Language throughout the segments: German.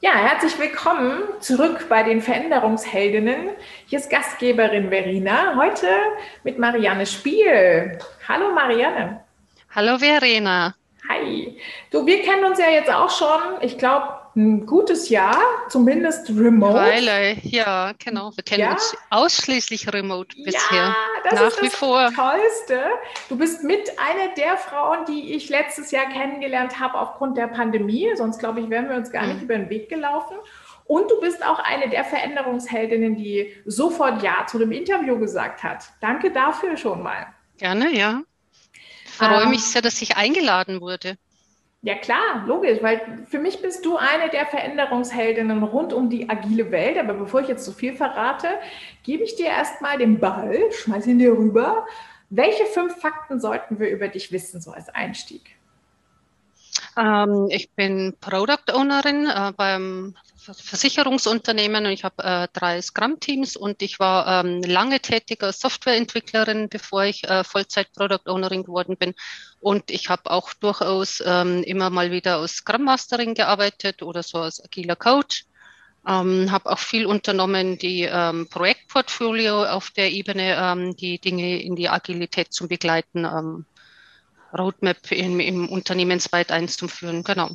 Ja, herzlich willkommen zurück bei den Veränderungsheldinnen. Hier ist Gastgeberin Verena, heute mit Marianne Spiel. Hallo Marianne. Hallo Verena. Hi. Du, wir kennen uns ja jetzt auch schon, ich glaube, ein gutes Jahr, zumindest remote. Weile, ja, genau. Wir kennen ja. uns ausschließlich remote bisher. Ja, das Nach ist das vor. Tollste. Du bist mit einer der Frauen, die ich letztes Jahr kennengelernt habe aufgrund der Pandemie. Sonst, glaube ich, wären wir uns gar nicht mhm. über den Weg gelaufen. Und du bist auch eine der Veränderungsheldinnen, die sofort Ja zu dem Interview gesagt hat. Danke dafür schon mal. Gerne, ja. Ich freue ähm, mich sehr, dass ich eingeladen wurde. Ja klar, logisch, weil für mich bist du eine der Veränderungsheldinnen rund um die agile Welt. Aber bevor ich jetzt zu viel verrate, gebe ich dir erstmal den Ball, schmeiß ihn dir rüber. Welche fünf Fakten sollten wir über dich wissen, so als Einstieg? Ähm, ich bin Product Ownerin äh, beim Versicherungsunternehmen und ich habe äh, drei Scrum-Teams und ich war ähm, lange tätig als Softwareentwicklerin, bevor ich äh, Vollzeit-Product Ownerin geworden bin. Und ich habe auch durchaus ähm, immer mal wieder als Scrum Masterin gearbeitet oder so als agiler Coach. Ähm, habe auch viel unternommen, die ähm, Projektportfolio auf der Ebene, ähm, die Dinge in die Agilität zu begleiten, ähm, Roadmap im, im Unternehmensweit einzuführen, genau.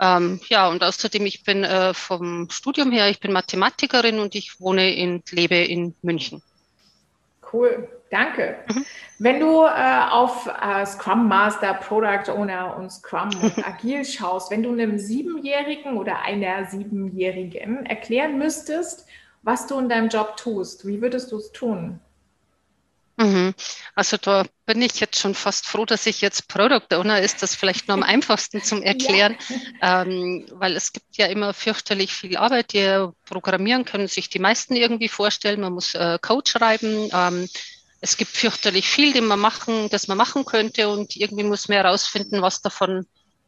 Ähm, ja, und außerdem, ich bin äh, vom Studium her, ich bin Mathematikerin und ich wohne und lebe in München. Cool, danke. Mhm. Wenn du äh, auf äh, Scrum Master, Product Owner und Scrum und Agil schaust, wenn du einem Siebenjährigen oder einer Siebenjährigen erklären müsstest, was du in deinem Job tust, wie würdest du es tun? Mhm. Also da bin ich jetzt schon fast froh, dass ich jetzt Product Owner ist, das vielleicht nur am einfachsten zum Erklären, ja. ähm, weil es gibt ja immer fürchterlich viel Arbeit. Die Programmieren können sich die meisten irgendwie vorstellen. Man muss äh, Code schreiben. Ähm, es gibt fürchterlich viel, den man machen, das man machen könnte und irgendwie muss man herausfinden, was davon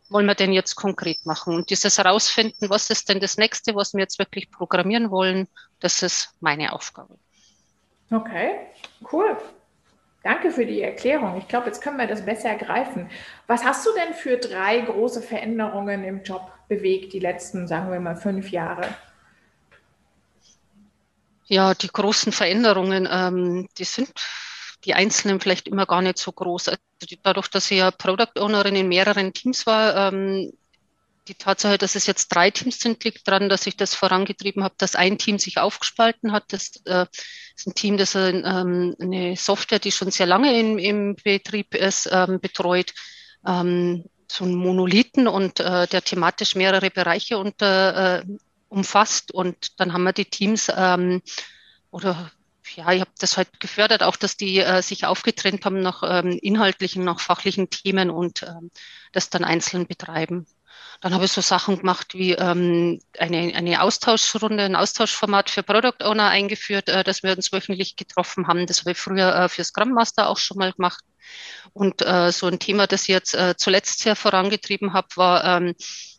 wollen wir denn jetzt konkret machen. Und dieses herausfinden, was ist denn das nächste, was wir jetzt wirklich programmieren wollen, das ist meine Aufgabe. Okay, cool. Danke für die Erklärung. Ich glaube, jetzt können wir das besser greifen. Was hast du denn für drei große Veränderungen im Job bewegt, die letzten, sagen wir mal, fünf Jahre? Ja, die großen Veränderungen, ähm, die sind die einzelnen vielleicht immer gar nicht so groß. Also dadurch, dass ich ja Product Ownerin in mehreren Teams war, ähm, die Tatsache, dass es jetzt drei Teams sind, liegt daran, dass ich das vorangetrieben habe, dass ein Team sich aufgespalten hat. Das äh, ist ein Team, das äh, ähm, eine Software, die schon sehr lange in, im Betrieb ist, ähm, betreut. Ähm, so ein Monolithen und äh, der thematisch mehrere Bereiche unter, äh, umfasst. Und dann haben wir die Teams ähm, oder ja, ich habe das halt gefördert, auch dass die äh, sich aufgetrennt haben nach ähm, inhaltlichen, nach fachlichen Themen und ähm, das dann einzeln betreiben. Dann habe ich so Sachen gemacht wie ähm, eine, eine Austauschrunde, ein Austauschformat für Product Owner eingeführt, äh, dass wir uns wöchentlich getroffen haben. Das habe ich früher äh, für Scrum Master auch schon mal gemacht. Und äh, so ein Thema, das ich jetzt äh, zuletzt sehr vorangetrieben habe, war, ähm,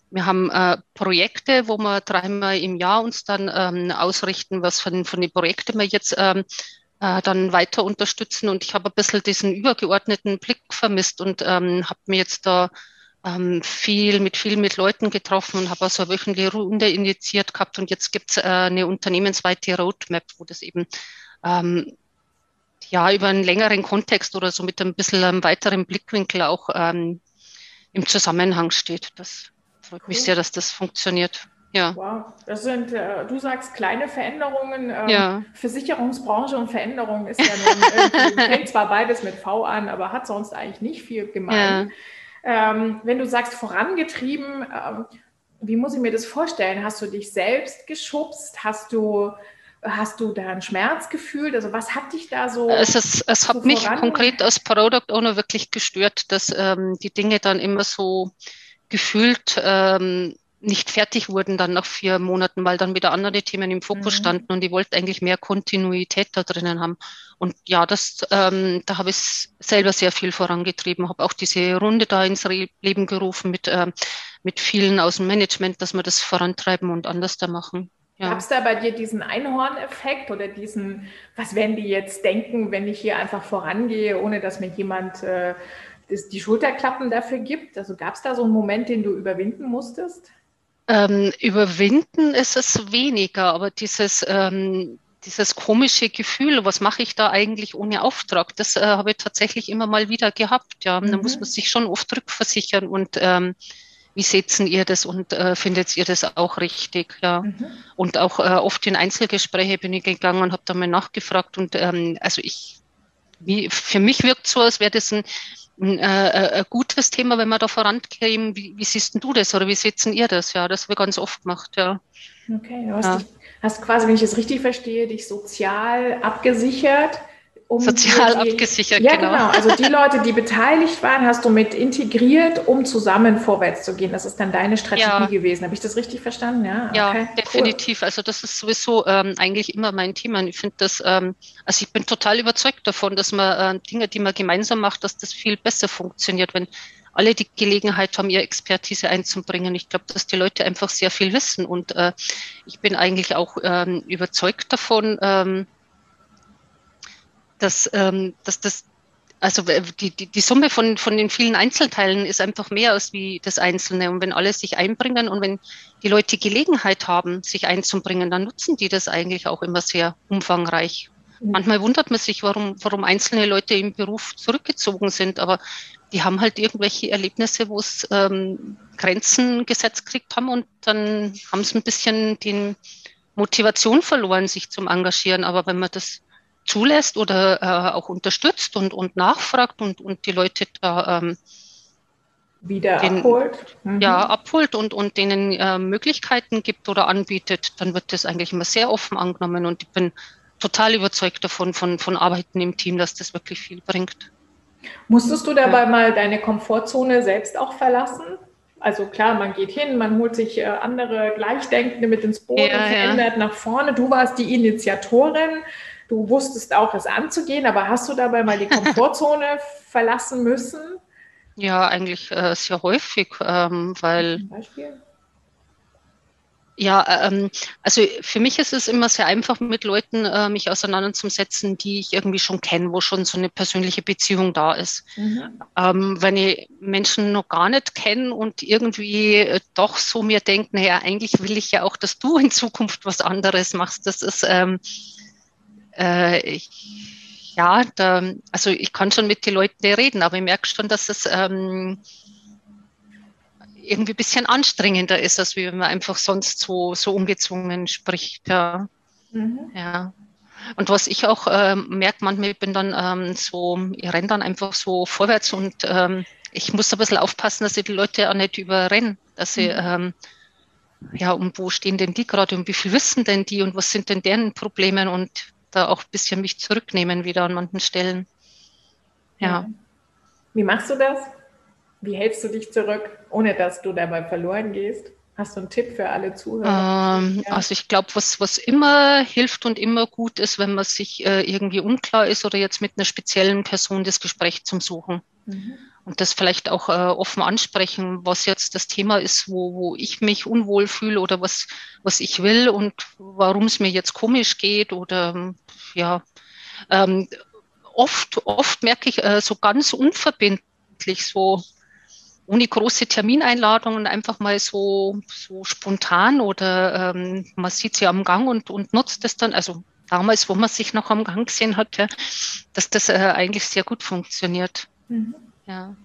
wir haben äh, Projekte, wo wir dreimal im Jahr uns dann ähm, ausrichten, was von, von den Projekten wir jetzt ähm, äh, dann weiter unterstützen. Und ich habe ein bisschen diesen übergeordneten Blick vermisst und ähm, habe mir jetzt da ähm, viel mit viel mit Leuten getroffen und habe also eine wöchentliche Runde initiiert gehabt und jetzt gibt es äh, eine unternehmensweite Roadmap, wo das eben ähm, ja über einen längeren Kontext oder so mit ein bisschen einem weiteren Blickwinkel auch ähm, im Zusammenhang steht. Das freut cool. mich sehr, dass das funktioniert. Ja. Wow, das sind, äh, du sagst kleine Veränderungen. Ähm, ja. Versicherungsbranche und Veränderung ist ja nun, fängt zwar beides mit V an, aber hat sonst eigentlich nicht viel gemein. Ja. Ähm, wenn du sagst vorangetrieben, ähm, wie muss ich mir das vorstellen? Hast du dich selbst geschubst? Hast du, hast du da ein Schmerzgefühl? Also was hat dich da so? Es, ist, es so hat mich konkret als Product Owner wirklich gestört, dass ähm, die Dinge dann immer so gefühlt ähm, nicht fertig wurden dann nach vier Monaten, weil dann wieder andere Themen im Fokus mhm. standen und ich wollte eigentlich mehr Kontinuität da drinnen haben. Und ja, das, ähm, da habe ich selber sehr viel vorangetrieben, habe auch diese Runde da ins Leben gerufen mit, äh, mit vielen aus dem Management, dass wir das vorantreiben und anders da machen. Ja. Gab es da bei dir diesen Einhorn-Effekt oder diesen, was werden die jetzt denken, wenn ich hier einfach vorangehe, ohne dass mir jemand äh, die Schulterklappen dafür gibt? Also gab es da so einen Moment, den du überwinden musstest? Ähm, überwinden ist es weniger, aber dieses, ähm, dieses komische Gefühl, was mache ich da eigentlich ohne Auftrag, das äh, habe ich tatsächlich immer mal wieder gehabt. Ja, mhm. da muss man sich schon oft rückversichern und ähm, wie setzen ihr das und äh, findet ihr das auch richtig? Ja. Mhm. Und auch äh, oft in Einzelgespräche bin ich gegangen und habe da mal nachgefragt. Und ähm, also ich, wie, für mich wirkt so, als wäre das ein, ein, äh, äh ein, gutes Thema, wenn wir da vorankämen. Wie, wie siehst du das oder wie setzen ihr das? Ja, das wird ganz oft gemacht, ja. Okay, du hast, ja. dich, hast quasi, wenn ich es richtig verstehe, dich sozial abgesichert um sozial die, abgesichert, ja, genau. genau. Also die Leute, die beteiligt waren, hast du mit integriert, um zusammen vorwärts zu gehen. Das ist dann deine Strategie ja. gewesen. Habe ich das richtig verstanden? Ja, ja okay, definitiv. Cool. Also das ist sowieso ähm, eigentlich immer mein Thema. Und ich finde das, ähm, also ich bin total überzeugt davon, dass man äh, Dinge, die man gemeinsam macht, dass das viel besser funktioniert, wenn alle die Gelegenheit haben, ihre Expertise einzubringen. Ich glaube, dass die Leute einfach sehr viel wissen. Und äh, ich bin eigentlich auch ähm, überzeugt davon, ähm, dass, ähm, dass das, also die, die, die Summe von, von den vielen Einzelteilen ist einfach mehr als wie das Einzelne. Und wenn alle sich einbringen und wenn die Leute Gelegenheit haben, sich einzubringen, dann nutzen die das eigentlich auch immer sehr umfangreich. Mhm. Manchmal wundert man sich, warum, warum einzelne Leute im Beruf zurückgezogen sind, aber die haben halt irgendwelche Erlebnisse, wo es ähm, Grenzen gesetzt gekriegt haben und dann haben sie ein bisschen die Motivation verloren, sich zum Engagieren. Aber wenn man das zulässt oder äh, auch unterstützt und, und nachfragt und, und die Leute da ähm, wieder den, abholt. Mhm. Ja, abholt und, und denen äh, Möglichkeiten gibt oder anbietet, dann wird das eigentlich immer sehr offen angenommen und ich bin total überzeugt davon, von, von Arbeiten im Team, dass das wirklich viel bringt. Musstest du dabei ja. mal deine Komfortzone selbst auch verlassen? Also klar, man geht hin, man holt sich äh, andere Gleichdenkende mit ins Boot ja, und verändert ja. nach vorne. Du warst die Initiatorin. Du wusstest auch, es anzugehen, aber hast du dabei mal die Komfortzone verlassen müssen? Ja, eigentlich äh, sehr häufig, ähm, weil. Zum Beispiel? Ja, ähm, also für mich ist es immer sehr einfach, mit Leuten äh, mich auseinanderzusetzen, die ich irgendwie schon kenne, wo schon so eine persönliche Beziehung da ist. Mhm. Ähm, wenn ich Menschen noch gar nicht kenne und irgendwie äh, doch so mir denke, naja, eigentlich will ich ja auch, dass du in Zukunft was anderes machst. Das ist ähm, äh, ich, ja, da, also ich kann schon mit den Leuten reden, aber ich merke schon, dass es ähm, irgendwie ein bisschen anstrengender ist, als wenn man einfach sonst so, so ungezwungen spricht. Ja. Mhm. ja. Und was ich auch ähm, merke, manchmal bin dann ähm, so, ich renne dann einfach so vorwärts und ähm, ich muss ein bisschen aufpassen, dass ich die Leute auch nicht überrenne, dass sie, mhm. ähm, ja, und wo stehen denn die gerade und wie viel wissen denn die und was sind denn deren Probleme und da auch ein bisschen mich zurücknehmen wieder an manchen Stellen. Ja. Wie machst du das? Wie hältst du dich zurück, ohne dass du dabei verloren gehst? Hast du einen Tipp für alle Zuhörer? Ähm, ja. Also ich glaube, was, was immer hilft und immer gut ist, wenn man sich äh, irgendwie unklar ist oder jetzt mit einer speziellen Person das Gespräch zum Suchen. Mhm. Und das vielleicht auch äh, offen ansprechen, was jetzt das Thema ist, wo, wo ich mich unwohl fühle oder was, was ich will und warum es mir jetzt komisch geht oder ja. Ähm, oft, oft merke ich äh, so ganz unverbindlich, so ohne große Termineinladungen einfach mal so, so spontan oder ähm, man sieht sie am Gang und, und nutzt es dann, also damals, wo man sich noch am Gang gesehen hat, ja, dass das äh, eigentlich sehr gut funktioniert. Mhm. Ja.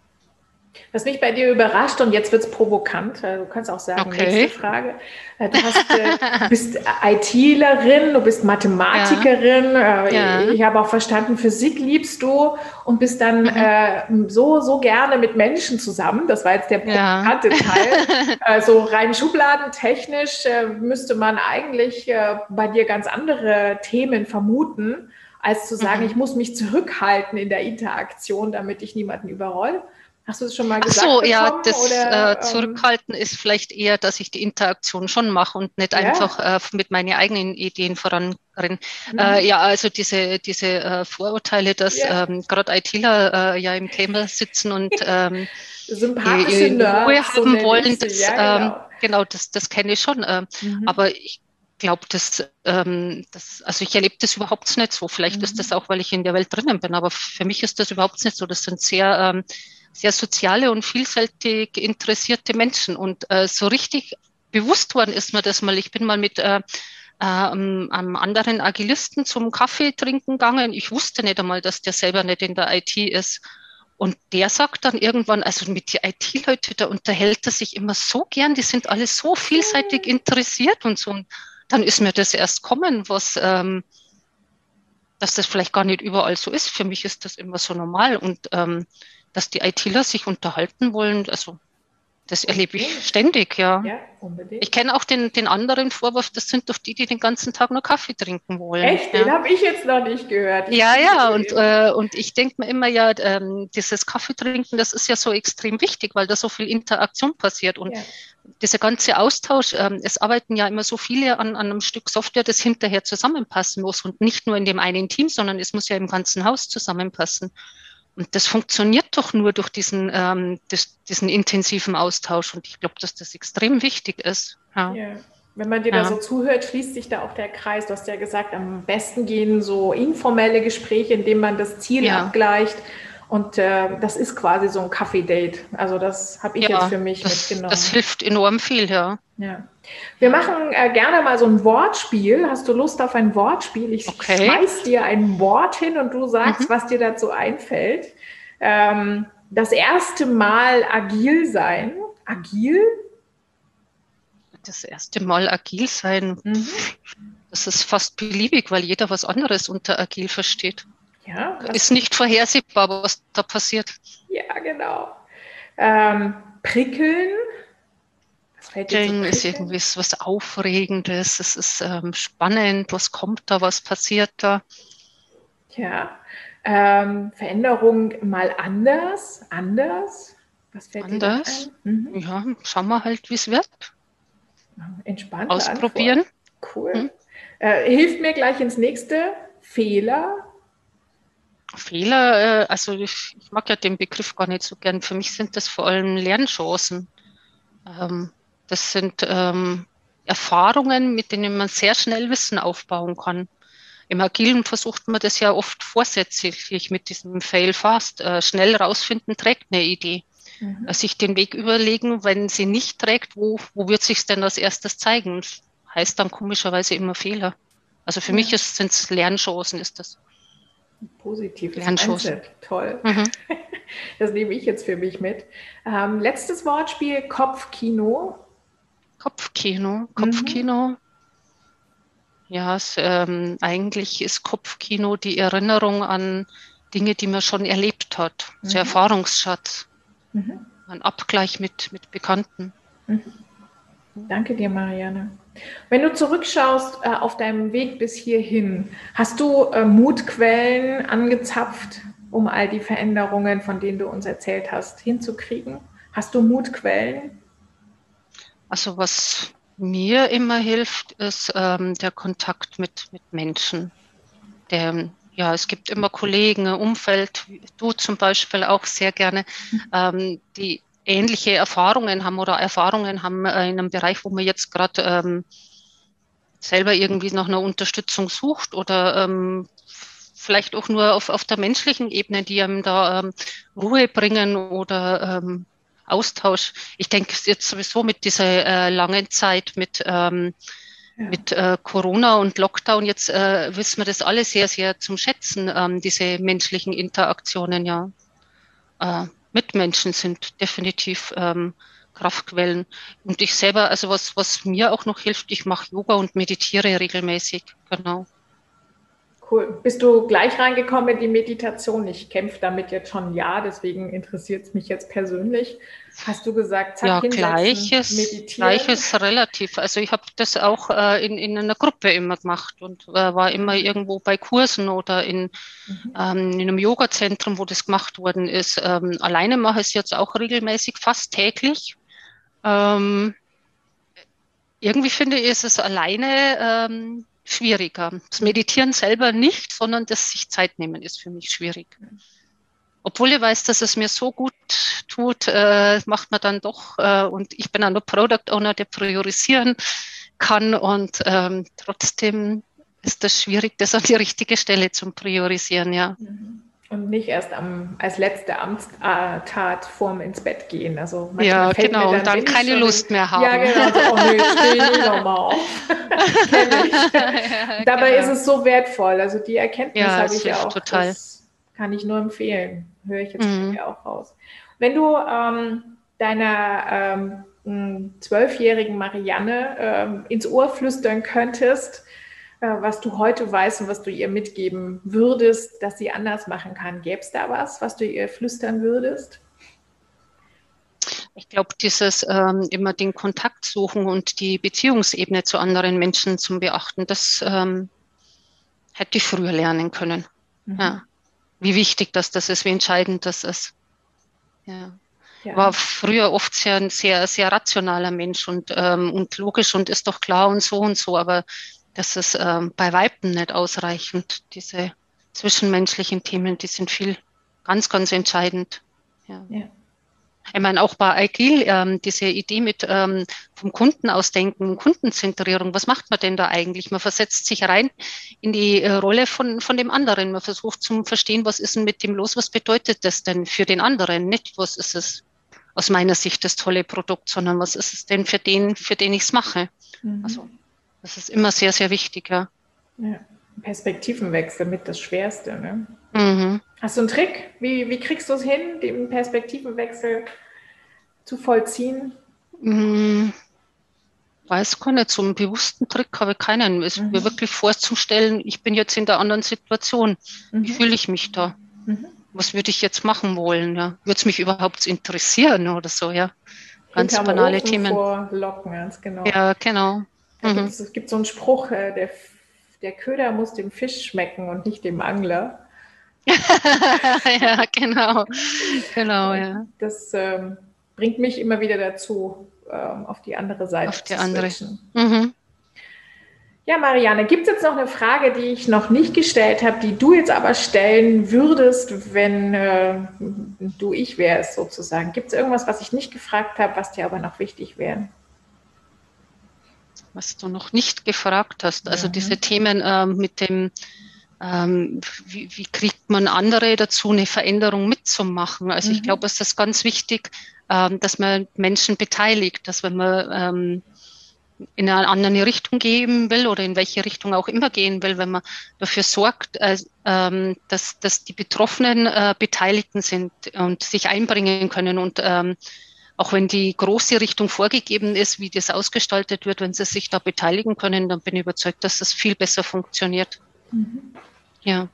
Was mich bei dir überrascht, und jetzt wird es provokant, äh, du kannst auch sagen, okay. nächste Frage. Äh, du hast, äh, bist ITlerin, du bist Mathematikerin, ja. Ja. ich habe auch verstanden, Physik liebst du und bist dann mhm. äh, so, so gerne mit Menschen zusammen. Das war jetzt der provokante ja. Teil. Also rein schubladentechnisch äh, müsste man eigentlich äh, bei dir ganz andere Themen vermuten, als zu sagen, mhm. ich muss mich zurückhalten in der Interaktion, damit ich niemanden überroll. Hast du es schon mal gesagt? Ach so, ja, das oder, äh, ähm, Zurückhalten ist vielleicht eher, dass ich die Interaktion schon mache und nicht ja. einfach äh, mit meinen eigenen Ideen voranrenne. Mhm. Äh, ja, also diese, diese äh, Vorurteile, dass ja. ähm, gerade ITler äh, ja im Thema sitzen und ähm, sympathische Nerds, Ruhe haben so wollen, das, ja, genau. Ähm, genau, das, das kenne ich schon. Äh, mhm. Aber ich glaube, das, ähm, das, also ich erlebe das überhaupt nicht so. Vielleicht mhm. ist das auch, weil ich in der Welt drinnen bin, aber für mich ist das überhaupt nicht so. Das sind sehr ähm, sehr soziale und vielseitig interessierte Menschen. Und äh, so richtig bewusst worden ist mir das mal. Ich bin mal mit äh, äh, einem anderen Agilisten zum Kaffee trinken gegangen. Ich wusste nicht einmal, dass der selber nicht in der IT ist. Und der sagt dann irgendwann, also mit den IT-Leuten, da unterhält er sich immer so gern, die sind alle so vielseitig interessiert und so. Und dann ist mir das erst kommen, was, ähm, dass das vielleicht gar nicht überall so ist. Für mich ist das immer so normal und ähm, dass die ITler sich unterhalten wollen, also das erlebe ich ständig, ja. ja unbedingt. Ich kenne auch den, den anderen Vorwurf, das sind doch die, die den ganzen Tag nur Kaffee trinken wollen. Echt? Ja. Den habe ich jetzt noch nicht gehört. Ich ja, ja, und, äh, und ich denke mir immer, ja, ähm, dieses Kaffeetrinken, das ist ja so extrem wichtig, weil da so viel Interaktion passiert. Und ja. dieser ganze Austausch, ähm, es arbeiten ja immer so viele an, an einem Stück Software, das hinterher zusammenpassen muss. Und nicht nur in dem einen Team, sondern es muss ja im ganzen Haus zusammenpassen. Und das funktioniert doch nur durch diesen, ähm, das, diesen intensiven Austausch. Und ich glaube, dass das extrem wichtig ist. Ja. ja. Wenn man dir ja. da so zuhört, schließt sich da auch der Kreis. Du hast ja gesagt, am besten gehen so informelle Gespräche, indem man das Ziel ja. abgleicht. Und äh, das ist quasi so ein Kaffee-Date. Also das habe ich ja, jetzt für mich das, mitgenommen. Das hilft enorm viel, ja. Ja. Wir machen äh, gerne mal so ein Wortspiel. Hast du Lust auf ein Wortspiel? Ich okay. schmeiß dir ein Wort hin und du sagst, mhm. was dir dazu einfällt. Ähm, das erste Mal agil sein. Agil? Das erste Mal agil sein. Mhm. Das ist fast beliebig, weil jeder was anderes unter agil versteht. Ja, ist nicht vorhersehbar, was da passiert. Ja, genau. Ähm, prickeln Prickeln ist irgendwie was Aufregendes, es ist ähm, spannend, was kommt da, was passiert da. Ja, ähm, Veränderung mal anders, anders. Was fällt anders? dir mhm. Ja, schauen wir halt, wie es wird. Entspannt. Ausprobieren. Antwort. Cool. Hm. Äh, hilft mir gleich ins nächste. Fehler. Fehler, äh, also ich, ich, mag ja den Begriff gar nicht so gern. Für mich sind das vor allem Lernchancen. Ähm, das sind ähm, Erfahrungen, mit denen man sehr schnell Wissen aufbauen kann. Im Agilen versucht man das ja oft vorsätzlich mit diesem Fail Fast. Äh, schnell rausfinden, trägt eine Idee. Mhm. Äh, sich den Weg überlegen, wenn sie nicht trägt, wo, wo wird sich denn als erstes zeigen? Das heißt dann komischerweise immer Fehler. Also für ja. mich sind es Lernchancen, ist das. Positives Lernchancen. Toll. Mhm. Das nehme ich jetzt für mich mit. Ähm, letztes Wortspiel, Kopfkino. Kopfkino. Kopfkino. Mhm. Ja, es, ähm, eigentlich ist Kopfkino die Erinnerung an Dinge, die man schon erlebt hat. Mhm. So Erfahrungsschatz. Mhm. Ein Abgleich mit, mit Bekannten. Mhm. Danke dir, Marianne. Wenn du zurückschaust äh, auf deinem Weg bis hierhin, hast du äh, Mutquellen angezapft, um all die Veränderungen, von denen du uns erzählt hast, hinzukriegen? Hast du Mutquellen? Also was mir immer hilft, ist ähm, der Kontakt mit, mit Menschen. Der, ja, es gibt immer Kollegen, Umfeld, du zum Beispiel auch sehr gerne, ähm, die ähnliche Erfahrungen haben oder Erfahrungen haben äh, in einem Bereich, wo man jetzt gerade ähm, selber irgendwie nach einer Unterstützung sucht oder ähm, vielleicht auch nur auf, auf der menschlichen Ebene, die einem da ähm, Ruhe bringen oder ähm, Austausch. Ich denke jetzt sowieso mit dieser äh, langen Zeit mit, ähm, ja. mit äh, Corona und Lockdown, jetzt äh, wissen wir das alle sehr, sehr zum Schätzen, ähm, diese menschlichen Interaktionen, ja. Äh, Mitmenschen sind definitiv ähm, Kraftquellen. Und ich selber, also was, was mir auch noch hilft, ich mache Yoga und meditiere regelmäßig, genau. Cool. Bist du gleich reingekommen in die Meditation? Ich kämpfe damit jetzt schon ein Jahr, deswegen interessiert es mich jetzt persönlich. Hast du gesagt, zack, ja, gleiches, meditieren? gleiches relativ. Also ich habe das auch äh, in, in einer Gruppe immer gemacht und äh, war immer irgendwo bei Kursen oder in, mhm. ähm, in einem Yoga-Zentrum, wo das gemacht worden ist. Ähm, alleine mache ich es jetzt auch regelmäßig, fast täglich. Ähm, irgendwie finde ich, ist es alleine ähm, schwieriger. Das Meditieren selber nicht, sondern das sich Zeit nehmen ist für mich schwierig. Obwohl ich weiß, dass es mir so gut tut, äh, macht man dann doch, äh, und ich bin auch nur Product Owner, der priorisieren kann und ähm, trotzdem ist das schwierig, das an die richtige Stelle zum Priorisieren, ja. Mhm. Und nicht erst am, als letzte Amtstat vorm ins Bett gehen. Also ja, genau, dann und dann keine Lust mehr haben. Ja, genau. So, oh nee, steh nochmal auf. ja, Dabei genau. ist es so wertvoll. Also die Erkenntnis ja, habe ich auch. Total. Das kann ich nur empfehlen. Höre ich jetzt mhm. auch raus. Wenn du ähm, deiner ähm, zwölfjährigen Marianne ähm, ins Ohr flüstern könntest, was du heute weißt und was du ihr mitgeben würdest, dass sie anders machen kann. Gäbe es da was, was du ihr flüstern würdest? Ich glaube, dieses ähm, immer den Kontakt suchen und die Beziehungsebene zu anderen Menschen zum Beachten, das ähm, hätte ich früher lernen können. Mhm. Ja. Wie wichtig dass das ist, wie entscheidend das ist. Ja. Ja. War früher oft sehr, ein sehr, sehr rationaler Mensch und, ähm, und logisch und ist doch klar und so und so, aber das ist ähm, bei Weitem nicht ausreichend. Diese zwischenmenschlichen Themen, die sind viel ganz, ganz entscheidend. Ja. ja. Ich meine, auch bei Agil, ähm, diese Idee mit ähm, vom Kunden ausdenken, Kundenzentrierung, was macht man denn da eigentlich? Man versetzt sich rein in die äh, Rolle von, von dem anderen. Man versucht zu verstehen, was ist denn mit dem los? Was bedeutet das denn für den anderen? Nicht, was ist es aus meiner Sicht das tolle Produkt, sondern was ist es denn für den, für den ich es mache? Mhm. Also das ist immer sehr, sehr wichtig, ja. ja. Perspektivenwechsel mit das Schwerste. Ne? Mhm. Hast du einen Trick? Wie, wie kriegst du es hin, den Perspektivenwechsel zu vollziehen? Mhm. Weiß gar nicht, so einen bewussten Trick habe ich keinen. Es mhm. mir wirklich vorzustellen, ich bin jetzt in der anderen Situation. Mhm. Wie fühle ich mich da? Mhm. Was würde ich jetzt machen wollen? Ja? Würde es mich überhaupt interessieren oder so, ja? Ganz Hinterm banale Ofen Themen. Vorlocken, ganz genau. Ja, genau. Mhm. Es gibt so einen Spruch, äh, der, der Köder muss dem Fisch schmecken und nicht dem Angler. ja, genau. Genau, ja. Das ähm, bringt mich immer wieder dazu, ähm, auf die andere Seite auf die zu andere. Mhm. Ja, Marianne, gibt es jetzt noch eine Frage, die ich noch nicht gestellt habe, die du jetzt aber stellen würdest, wenn äh, du ich wärst sozusagen? Gibt es irgendwas, was ich nicht gefragt habe, was dir aber noch wichtig wäre? Was du noch nicht gefragt hast. Also mhm. diese Themen ähm, mit dem, ähm, wie, wie, kriegt man andere dazu, eine Veränderung mitzumachen? Also mhm. ich glaube, es ist ganz wichtig, ähm, dass man Menschen beteiligt, dass wenn man ähm, in eine andere Richtung gehen will oder in welche Richtung auch immer gehen will, wenn man dafür sorgt, äh, ähm, dass, dass die Betroffenen äh, Beteiligten sind und sich einbringen können und ähm, auch wenn die große Richtung vorgegeben ist, wie das ausgestaltet wird, wenn sie sich da beteiligen können, dann bin ich überzeugt, dass das viel besser funktioniert. Mhm. Ja.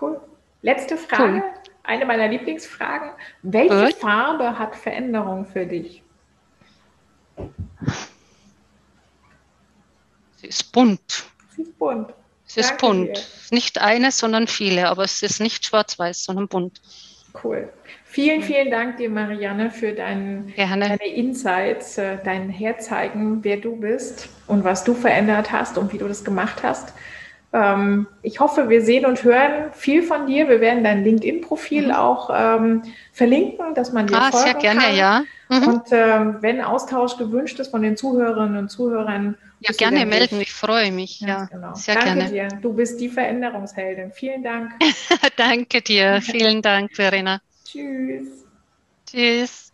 Cool. Letzte Frage, cool. eine meiner Lieblingsfragen. Welche Gut. Farbe hat Veränderung für dich? Sie ist bunt. Sie ist bunt. Sie ist Danke bunt. Dir. Nicht eine, sondern viele, aber es ist nicht schwarz-weiß, sondern bunt. Cool. Vielen, vielen Dank dir, Marianne, für dein, deine Insights, äh, dein Herzeigen, wer du bist und was du verändert hast und wie du das gemacht hast. Ähm, ich hoffe, wir sehen und hören viel von dir. Wir werden dein LinkedIn-Profil mhm. auch ähm, verlinken, dass man dir ah, folgen sehr gerne, kann. ja. Mhm. Und ähm, wenn Austausch gewünscht ist von den Zuhörerinnen und Zuhörern, ja, gerne melden, ich freue mich. Ja, genau. Sehr Danke gerne. dir. Du bist die Veränderungsheldin. Vielen Dank. Danke dir. Vielen Dank, Verena. Tschüss. Tschüss.